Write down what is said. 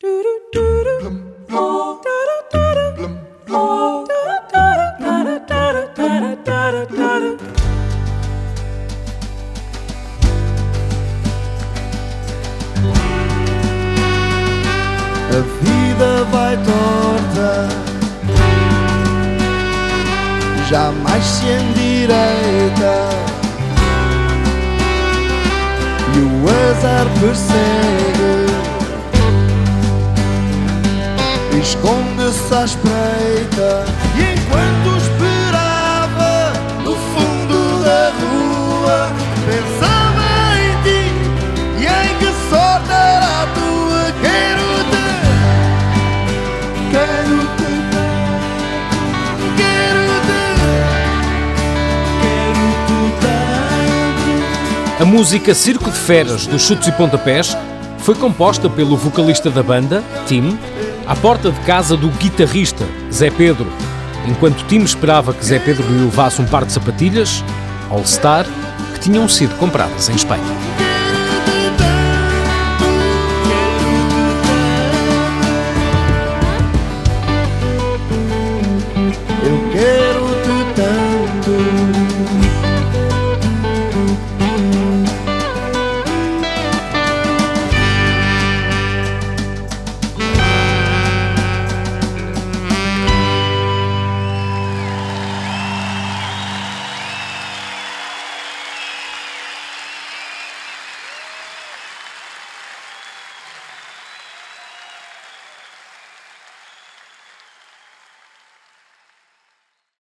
A vida vai torta, jamais se endireita. E o azar persegue, esconde-se à espreita. E enquanto esperava no fundo da rua, pensava em ti e em que sorte era a tua. Quero-te, quero-te. A música Circo de Feras dos Chutes e Pontapés foi composta pelo vocalista da banda, Tim, à porta de casa do guitarrista, Zé Pedro, enquanto Tim esperava que Zé Pedro lhe levasse um par de sapatilhas, All Star, que tinham sido compradas em Espanha.